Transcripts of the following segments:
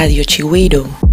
Radio Chigüiro.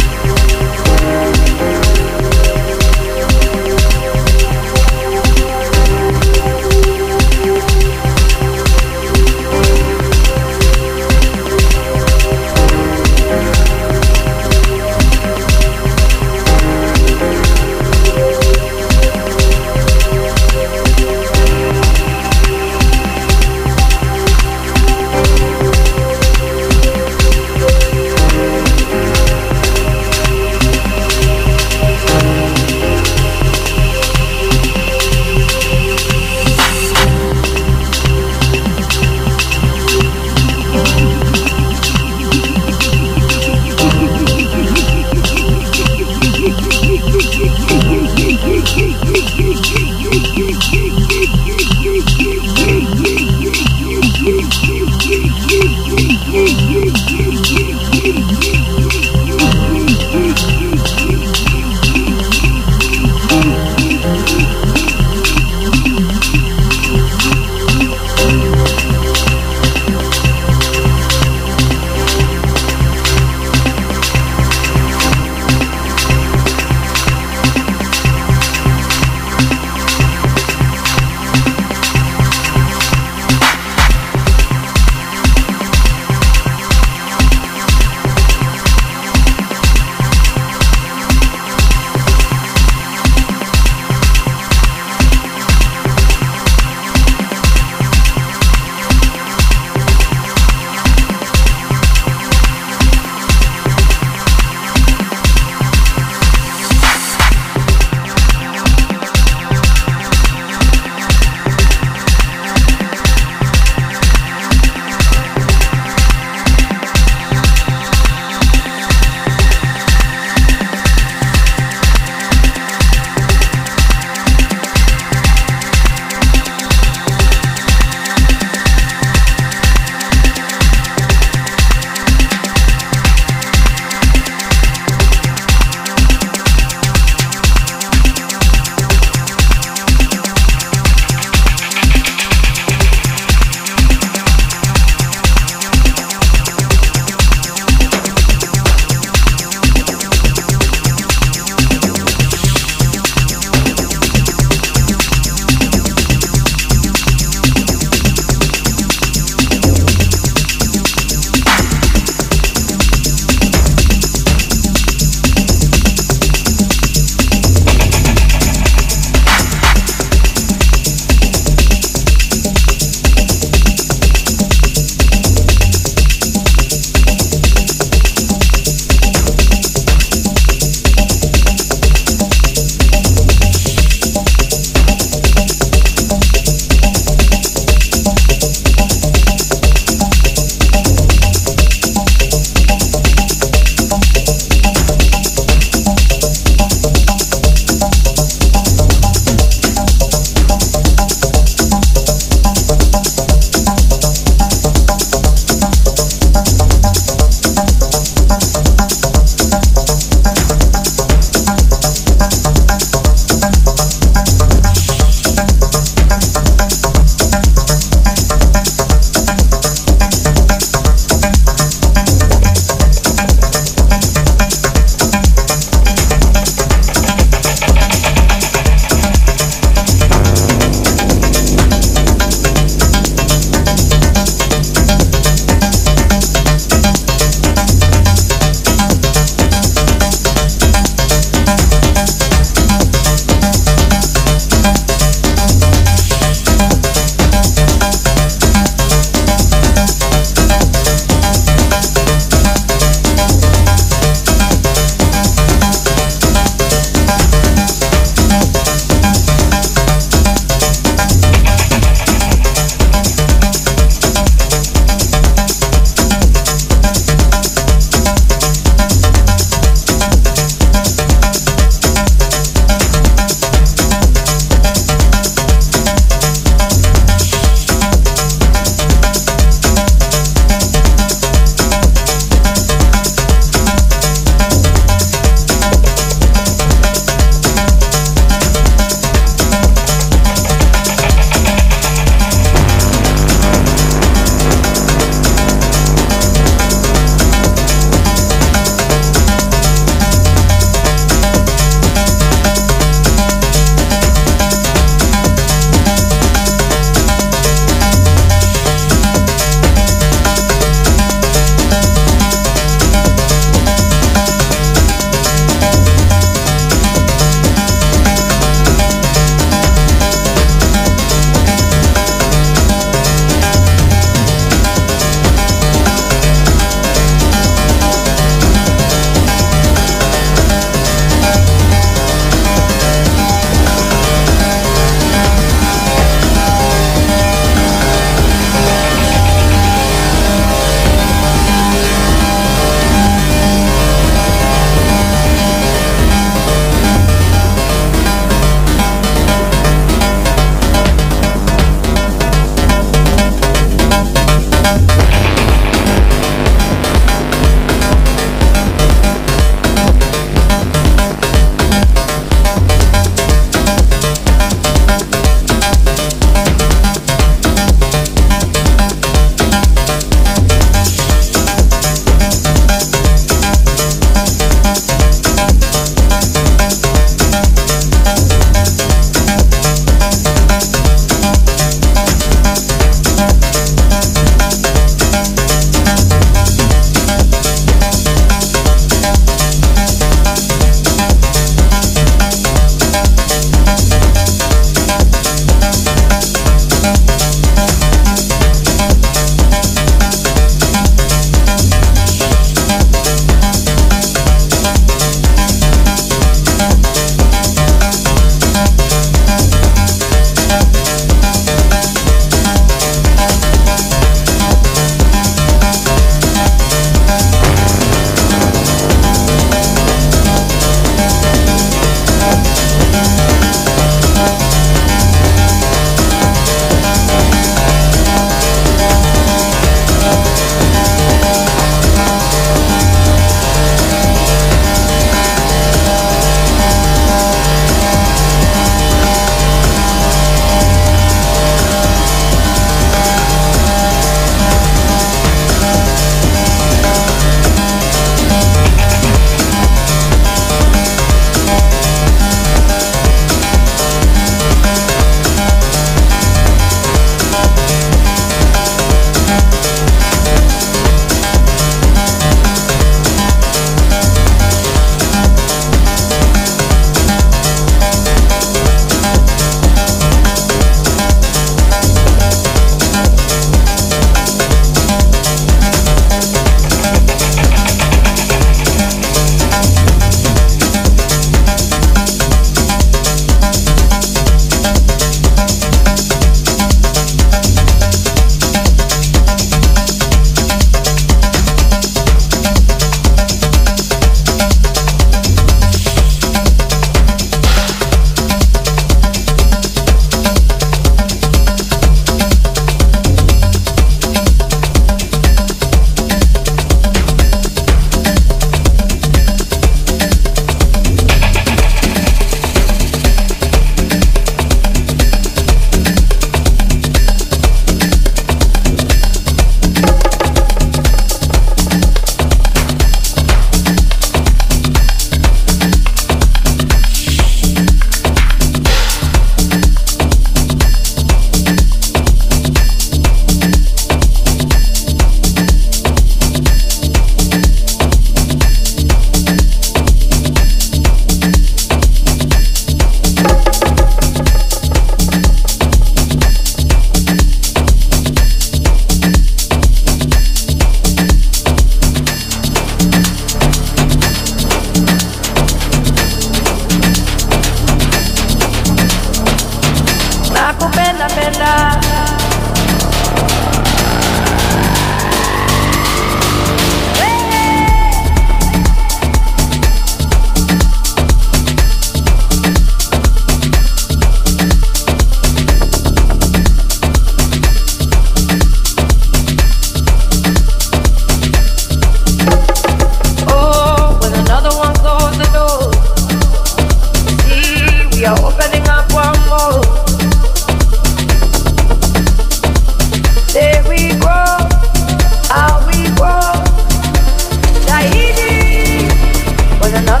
another